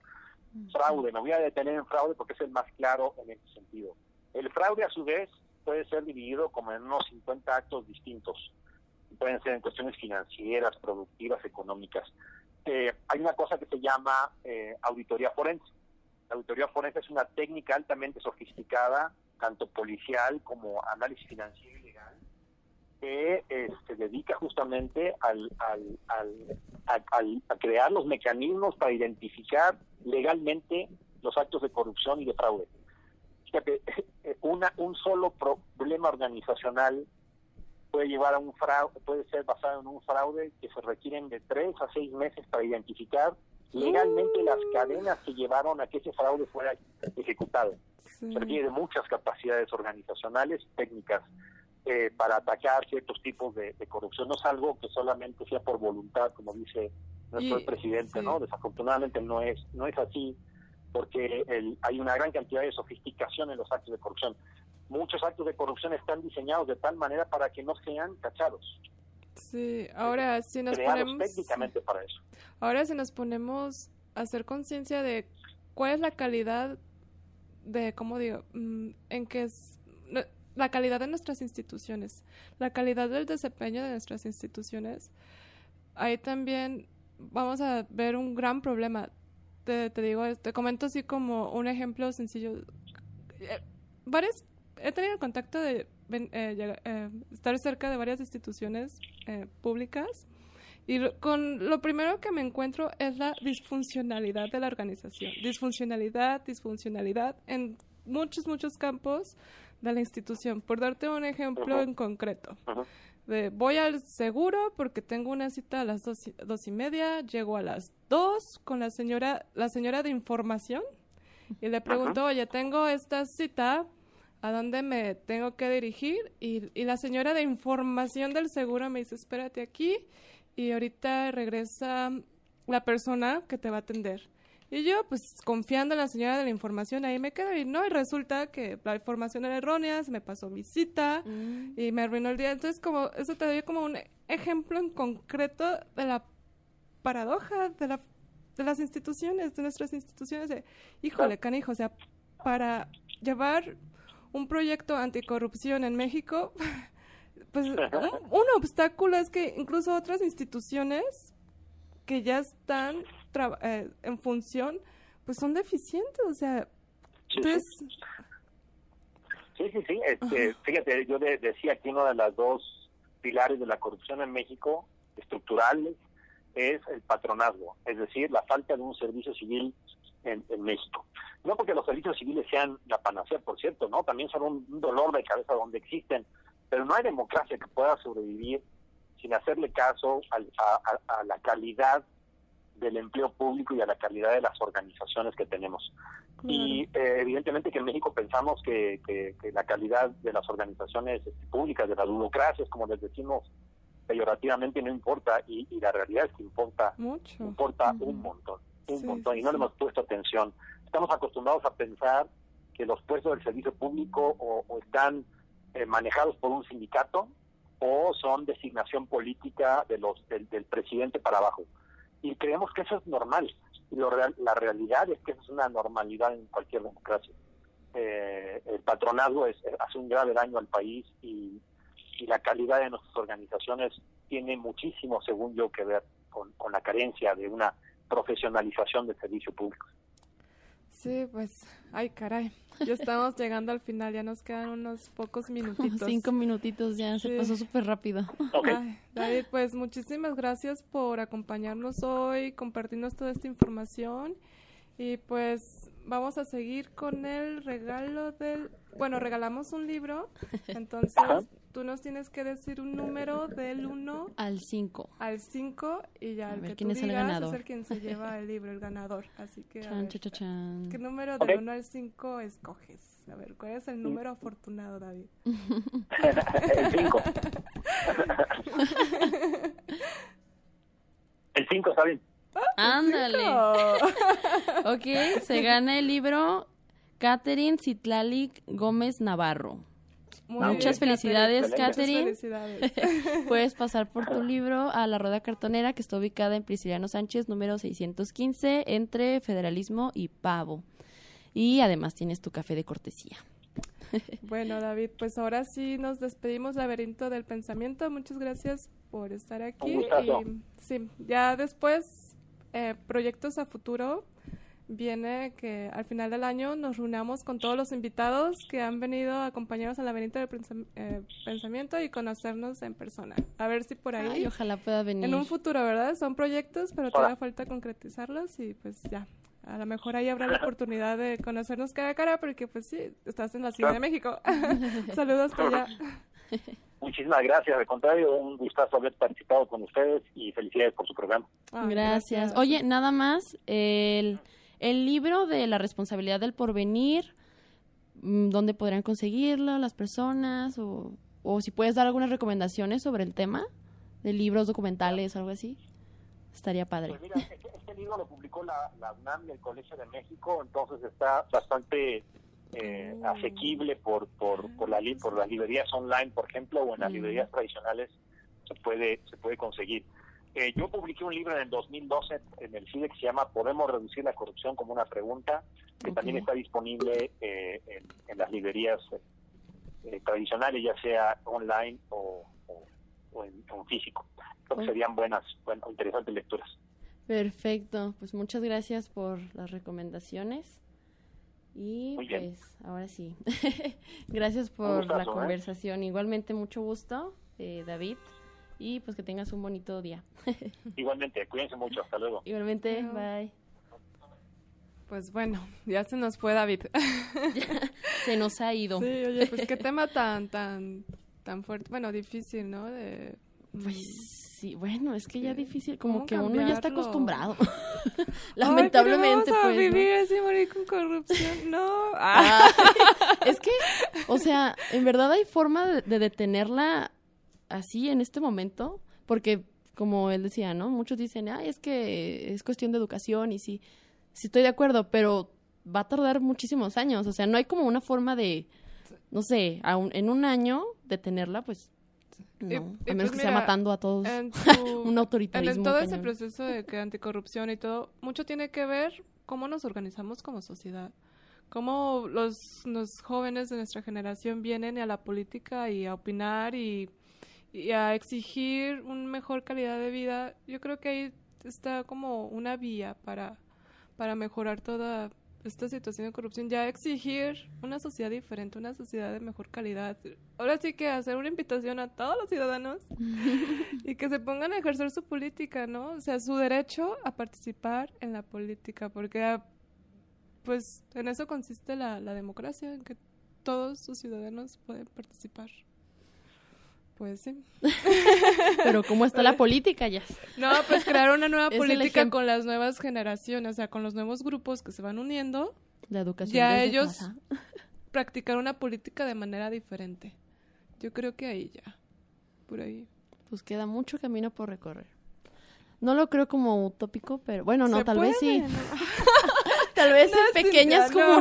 Fraude, me voy a detener en fraude porque es el más claro en ese sentido. El fraude, a su vez, puede ser dividido como en unos 50 actos distintos. Pueden ser en cuestiones financieras, productivas, económicas. Eh, hay una cosa que se llama eh, auditoría forense. La auditoría forense es una técnica altamente sofisticada, tanto policial como análisis financiero y legal, que eh, se dedica justamente al, a crear los mecanismos para identificar legalmente los actos de corrupción y de fraude. Fíjate, una, un solo problema organizacional puede llevar a un fraude, puede ser basado en un fraude que se requieren de tres a seis meses para identificar legalmente las cadenas que llevaron a que ese fraude fuera ejecutado. Se requiere de muchas capacidades organizacionales y técnicas eh, para atacar ciertos tipos de, corrupción. No es algo que solamente sea por voluntad, como dice nuestro presidente, ¿no? Desafortunadamente no es no es así, porque el, hay una gran cantidad de sofisticación en los actos de corrupción. Muchos actos de corrupción están diseñados de tal manera para que no sean cachados. Sí, ahora si nos ponemos técnicamente para eso. Ahora si nos ponemos a hacer conciencia de cuál es la calidad de cómo digo, mm, en que es la calidad de nuestras instituciones, la calidad del desempeño de nuestras instituciones. Ahí también vamos a ver un gran problema. Te, te digo, te comento así como un ejemplo sencillo. Eh, varias, he tenido el contacto de eh, eh, estar cerca de varias instituciones públicas y con lo primero que me encuentro es la disfuncionalidad de la organización. Disfuncionalidad, disfuncionalidad en muchos, muchos campos de la institución. Por darte un ejemplo en concreto voy al seguro porque tengo una cita a las dos, dos y media, llego a las dos con la señora, la señora de información y le pregunto, oye, tengo esta cita, ¿a dónde me tengo que dirigir? Y, y la señora de información del seguro me dice, espérate aquí y ahorita regresa la persona que te va a atender. Y yo, pues confiando en la señora de la información, ahí me quedo y no, y resulta que la información era errónea, se me pasó mi cita mm. y me arruinó el día. Entonces, como eso te doy como un ejemplo en concreto de la paradoja de, la, de las instituciones, de nuestras instituciones, de, híjole, canijo, o sea, para llevar un proyecto anticorrupción en México, pues un, un obstáculo es que incluso otras instituciones que ya están eh, en función, pues son deficientes, o sea, sí, Sí, sí, sí. Este, fíjate, yo decía que uno de los dos pilares de la corrupción en México, estructurales, es el patronazgo, es decir, la falta de un servicio civil en, México. No porque los servicios civiles sean la panacea, por cierto, ¿no? También son un, dolor de cabeza donde existen, pero no hay democracia que pueda sobrevivir sin hacerle caso a, a la calidad del empleo público y a la calidad de las organizaciones que tenemos. Y eh, evidentemente que en México pensamos que, que, la calidad de las organizaciones este, públicas, de las burocracias, como les decimos peyorativamente, no importa, y, la realidad es que importa, Mucho. importa un montón, un montón, y no le hemos puesto atención. Estamos acostumbrados a pensar que los puestos del servicio público o, están eh, manejados por un sindicato o son designación política de los del, del presidente para abajo y creemos que eso es normal. Y lo la realidad es que es una normalidad en cualquier democracia. Eh, el patronazgo es, hace un grave daño al país y, la calidad de nuestras organizaciones tiene muchísimo, según yo, que ver con, con la carencia de una profesionalización del servicio público. Sí, pues, ay caray, ya estamos llegando al final, ya nos quedan unos pocos minutitos. Cinco minutitos ya, se pasó súper rápido. David, pues muchísimas gracias por acompañarnos hoy, compartirnos toda esta información y pues vamos a seguir con el regalo del, bueno, regalamos un libro, entonces tú nos tienes que decir un número del 1 al 5. Al 5 y ya el que quién tú es el ganador. es el quien se lleva el libro, el ganador. Así que a ver, ¿qué número del 1 al 5 escoges? A ver, ¿cuál es el número afortunado, David? el 5. el 5 está bien. Ah, Ándale. ok, se gana el libro Catherine Citlalic Gómez Navarro. Muchas felicidades, Catherine. felicidades. Puedes pasar por tu libro a la Rueda Cartonera, que está ubicada en Prisciliano Sánchez, número 615, entre Federalismo y Pavo. Y además tienes tu café de cortesía. Bueno, David, pues ahora sí nos despedimos, Laberinto del Pensamiento. Muchas gracias por estar aquí. Un. Y, sí, ya después, eh, proyectos a futuro. Viene que al final del año nos reunamos con todos los invitados que han venido a acompañarnos al laberinto del Pensam- eh, pensamiento y conocernos en persona. A ver si por ahí, Ay, ojalá pueda venir. en un futuro, ¿verdad? Son proyectos, pero Hola. todavía falta concretizarlos y pues ya. A lo mejor ahí habrá la oportunidad de conocernos cara a cara porque pues sí, estás en la Ciudad de México. Saludos hasta allá. Muchísimas gracias, al contrario, un gustazo haber participado con ustedes y felicidades por su programa. Ah, gracias. Oye, nada más, el, el libro de la responsabilidad del porvenir, mm, ¿dónde podrían conseguirlo las personas? O, o si puedes dar algunas recomendaciones sobre el tema de libros, documentales, algo así. Estaría padre. Pues mira, este, este libro lo publicó la, la UNAM y el Colegio de México, entonces está bastante eh, Oh. asequible por, por, por, la, por las librerías online, por ejemplo, o en las Mm. librerías tradicionales se puede, se puede conseguir. Eh, yo publiqué un libro en el 2012 en el CIDE que se llama Podemos reducir la corrupción como una pregunta, que también está disponible eh, en, en las librerías eh, tradicionales, ya sea online o, o- o en, o físico. Creo que serían buenas, bueno, interesantes lecturas. Perfecto, pues muchas gracias por las recomendaciones. Y Muy bien. pues ahora sí, gracias por la gustazo, ¿eh? conversación. Igualmente mucho gusto, eh, David, y pues que tengas un bonito día. Igualmente, cuídense mucho, hasta luego. Igualmente, bye. Pues bueno, ya se nos fue David. Se nos ha ido. Sí, oye, pues qué tema tan, tan, tan fuerte, bueno, difícil, ¿no? De, Pues sí, bueno, es que ya difícil, ¿Cómo como que uno ya está acostumbrado. Ay, Lamentablemente, pero vamos a pues. ¿no? vivir así, morir con corrupción, no. Ah. Ay, es que, o sea, en verdad hay forma de, de detenerla así en este momento, porque como él decía, ¿no? Muchos dicen, ay, es que es cuestión de educación y sí, sí estoy de acuerdo, pero va a tardar muchísimos años, o sea, no hay como una forma de, no sé, a un- en un año detenerla, pues, no, Y- y a menos pues que sea matando a todos, En tu- un en autoritarismo. el- todo ese proceso de que anticorrupción y todo, mucho tiene que ver cómo nos organizamos como sociedad. Cómo los, los jóvenes de nuestra generación vienen a la política y a opinar y, y a exigir una mejor calidad de vida. Yo creo que ahí está como una vía para, para mejorar toda esta situación de corrupción. Ya exigir una sociedad diferente, una sociedad de mejor calidad. Ahora sí que hacer una invitación a todos los ciudadanos y que se pongan a ejercer su política, ¿no? O sea, su derecho a participar en la política, porque ah, pues en eso consiste la, la democracia, en que todos sus ciudadanos pueden participar. Pues sí. Pero cómo está la política ya. No, pues crear una nueva política con las nuevas generaciones, o sea, con los nuevos grupos que se van uniendo, La educación. Ya ellos- casa. practicar una política de manera diferente. Yo creo que ahí ya, por ahí. Pues queda mucho camino por recorrer. No lo creo como utópico, pero bueno, no, tal vez sí. Tal vez No, en pequeñas Cintia, no.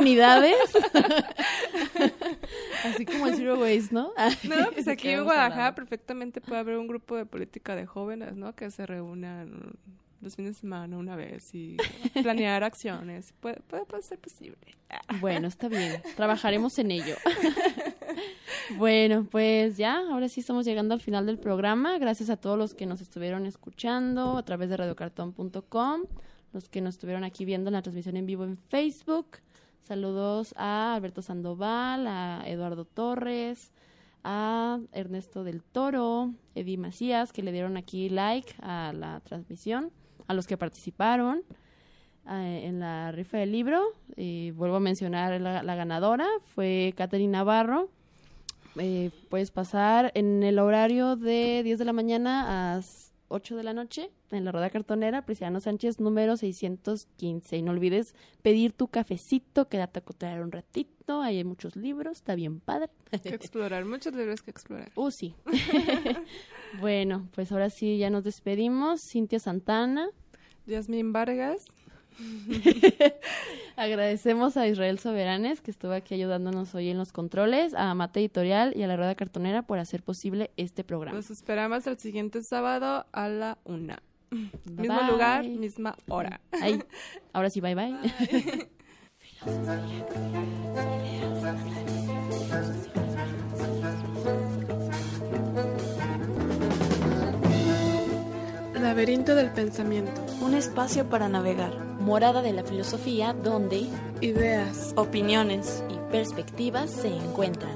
Así como el Zero Waste, ¿no? No, pues aquí en Guadalajara perfectamente puede haber un grupo de política de jóvenes, ¿no? Que se reúnan los fines de semana una vez y planear acciones. Puede, puede, puede ser posible. Bueno, está bien. Trabajaremos en ello. bueno, pues ya, ahora sí estamos llegando al final del programa. Gracias a todos los que nos estuvieron escuchando a través de radiocartón.com, los que nos estuvieron aquí viendo en la transmisión en vivo en Facebook. Saludos a Alberto Sandoval, a Eduardo Torres, a Ernesto del Toro, Eddie Macías, que le dieron aquí like a la transmisión, a los que participaron en la rifa del libro. Y vuelvo a mencionar la, ganadora, fue Catherine Navarro. Eh, puedes pasar en el horario de 10 de la mañana a 8 de la noche en la rueda cartonera, Prisciano Sánchez, número 615. Y no olvides pedir tu cafecito, quédate a cotear un ratito. Ahí hay muchos libros, está bien padre. Que explorar, muchos libros que explorar. Uh, sí. bueno, pues ahora sí ya nos despedimos. Cintia Santana. Yasmín Vargas. Agradecemos a Israel Soberanes, que estuvo aquí ayudándonos hoy en los controles, a Mate Editorial y a la Rueda Cartonera por hacer posible este programa. Los esperamos el siguiente sábado a la una. Mismo lugar, misma hora. Ahora sí, bye bye. Laberinto del pensamiento. Un espacio para navegar. Morada de la filosofía donde Ideas, Opiniones. y perspectivas se encuentran.